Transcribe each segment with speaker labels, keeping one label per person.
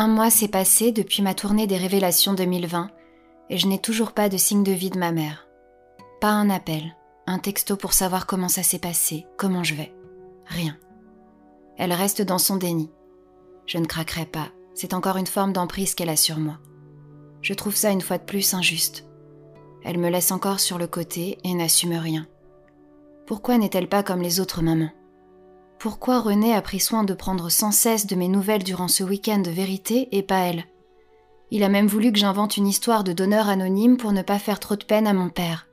Speaker 1: Un mois s'est passé depuis ma tournée des révélations 2020 et je n'ai toujours pas de signe de vie de ma mère. Pas un appel, un texto pour savoir comment ça s'est passé, comment je vais. Rien. Elle reste dans son déni. Je ne craquerai pas, c'est encore une forme d'emprise qu'elle a sur moi. Je trouve ça une fois de plus injuste. Elle me laisse encore sur le côté et n'assume rien. Pourquoi n'est-elle pas comme les autres mamans? Pourquoi René a pris soin de prendre sans cesse de mes nouvelles durant ce week-end de vérité et pas elle? Il a même voulu que j'invente une histoire de donneur anonyme pour ne pas faire trop de peine à mon père.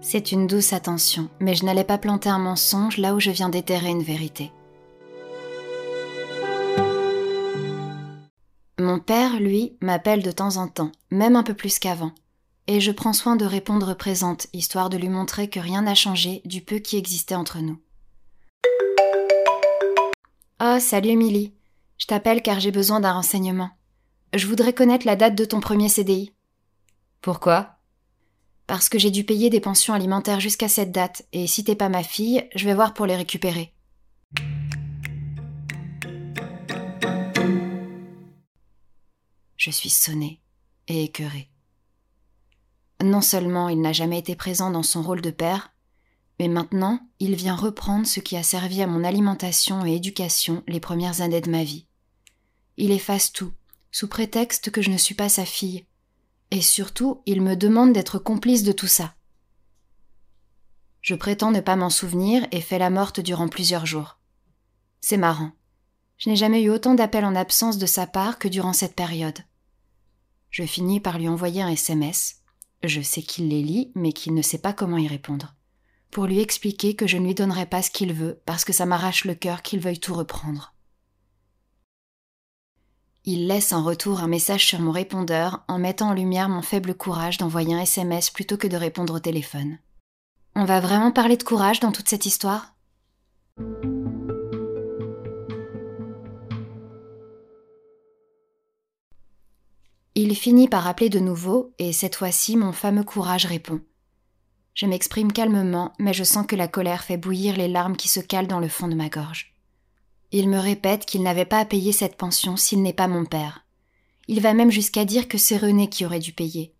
Speaker 1: C'est une douce attention, mais je n'allais pas planter un mensonge là où je viens d'éterrer une vérité. Mon père, lui, m'appelle de temps en temps, même un peu plus qu'avant et je prends soin de répondre présente, histoire de lui montrer que rien n'a changé du peu qui existait entre nous. Oh, salut Émilie. Je t'appelle car j'ai besoin d'un renseignement. Je voudrais connaître la date de ton premier CDI.
Speaker 2: Pourquoi?
Speaker 1: Parce que j'ai dû payer des pensions alimentaires jusqu'à cette date, et si t'es pas ma fille, je vais voir pour les récupérer. Je suis sonnée et écœurée. Non seulement il n'a jamais été présent dans son rôle de père, mais maintenant il vient reprendre ce qui a servi à mon alimentation et éducation les premières années de ma vie. Il efface tout, sous prétexte que je ne suis pas sa fille, et surtout il me demande d'être complice de tout ça. Je prétends ne pas m'en souvenir et fais la morte durant plusieurs jours. C'est marrant. Je n'ai jamais eu autant d'appels en absence de sa part que durant cette période. Je finis par lui envoyer un SMS, je sais qu'il les lit, mais qu'il ne sait pas comment y répondre. Pour lui expliquer que je ne lui donnerai pas ce qu'il veut, parce que ça m'arrache le cœur qu'il veuille tout reprendre. Il laisse en retour un message sur mon répondeur en mettant en lumière mon faible courage d'envoyer un SMS plutôt que de répondre au téléphone. On va vraiment parler de courage dans toute cette histoire? Il finit par appeler de nouveau, et cette fois-ci mon fameux courage répond. Je m'exprime calmement, mais je sens que la colère fait bouillir les larmes qui se calent dans le fond de ma gorge. Il me répète qu'il n'avait pas à payer cette pension s'il n'est pas mon père. Il va même jusqu'à dire que c'est René qui aurait dû payer.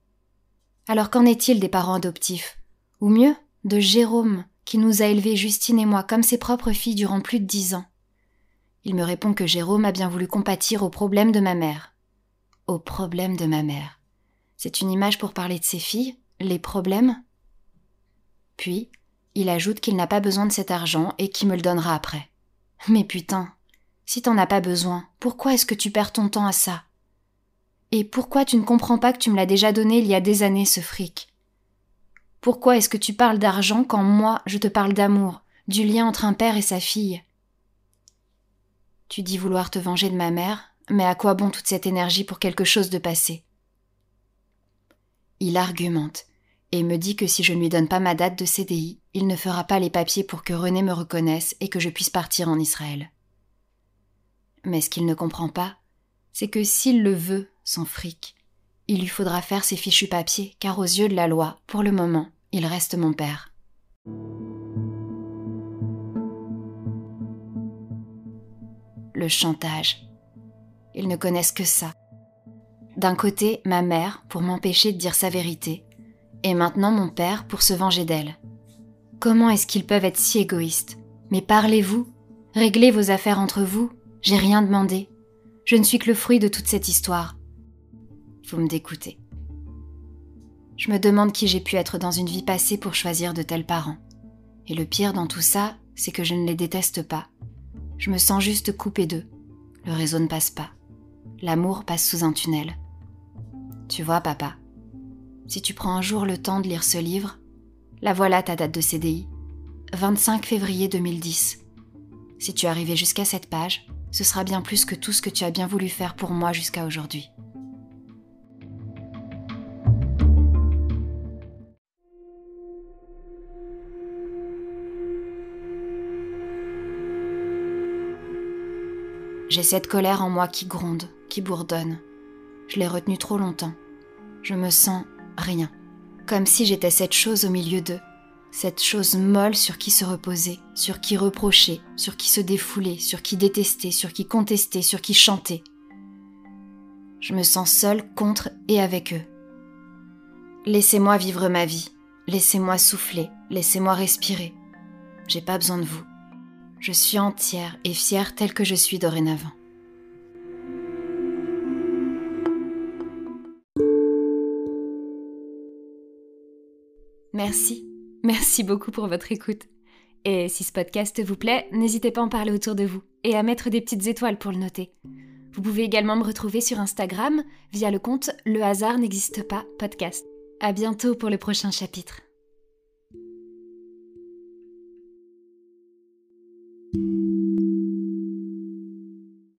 Speaker 1: Alors qu'en est-il des parents adoptifs? Ou mieux, de Jérôme, qui nous a élevés Justine et moi comme ses propres filles durant plus de dix ans Il me répond que Jérôme a bien voulu compatir aux problèmes de ma mère aux problèmes de ma mère. C'est une image pour parler de ses filles, les problèmes Puis, il ajoute qu'il n'a pas besoin de cet argent et qu'il me le donnera après. Mais putain, si t'en as pas besoin, pourquoi est-ce que tu perds ton temps à ça? Et pourquoi tu ne comprends pas que tu me l'as déjà donné il y a des années, ce fric? Pourquoi est-ce que tu parles d'argent quand moi je te parle d'amour, du lien entre un père et sa fille? Tu dis vouloir te venger de ma mère, mais à quoi bon toute cette énergie pour quelque chose de passé? Il argumente et me dit que si je ne lui donne pas ma date de CDI, il ne fera pas les papiers pour que René me reconnaisse et que je puisse partir en Israël. Mais ce qu'il ne comprend pas, c'est que s'il le veut, son fric, il lui faudra faire ses fichus papiers, car aux yeux de la loi, pour le moment, il reste mon père. Le chantage, ils ne connaissent que ça. D'un côté, ma mère, pour m'empêcher de dire sa vérité, et maintenant mon père, pour se venger d'elle. Comment est-ce qu'ils peuvent être si égoïstes? Mais parlez-vous, réglez vos affaires entre vous, j'ai rien demandé. Je ne suis que le fruit de toute cette histoire. Vous me dégoûtez. Je me demande qui j'ai pu être dans une vie passée pour choisir de tels parents. Et le pire dans tout ça, c'est que je ne les déteste pas. Je me sens juste coupée d'eux. Le réseau ne passe pas l'amour passe sous un tunnel. Tu vois, papa, si tu prends un jour le temps de lire ce livre, la voilà ta date de CDI. 25 février 2010. Si tu arrivé jusqu'à cette page, ce sera bien plus que tout ce que tu as bien voulu faire pour moi jusqu'à aujourd'hui. J'ai cette colère en moi qui gronde, qui bourdonne. Je l'ai retenue trop longtemps. Je me sens rien. Comme si j'étais cette chose au milieu d'eux. Cette chose molle sur qui se reposer, sur qui reprocher, sur qui se défouler, sur qui détester, sur qui contester, sur qui chanter. Je me sens seule contre et avec eux. Laissez-moi vivre ma vie, laissez-moi souffler, laissez-moi respirer. J'ai pas besoin de vous. Je suis entière et fière telle que je suis dorénavant. Merci, merci beaucoup pour votre écoute. Et si ce podcast vous plaît, n'hésitez pas à en parler autour de vous et à mettre des petites étoiles pour le noter. Vous pouvez également me retrouver sur Instagram via le compte Le hasard n'existe pas podcast. À bientôt pour le prochain chapitre.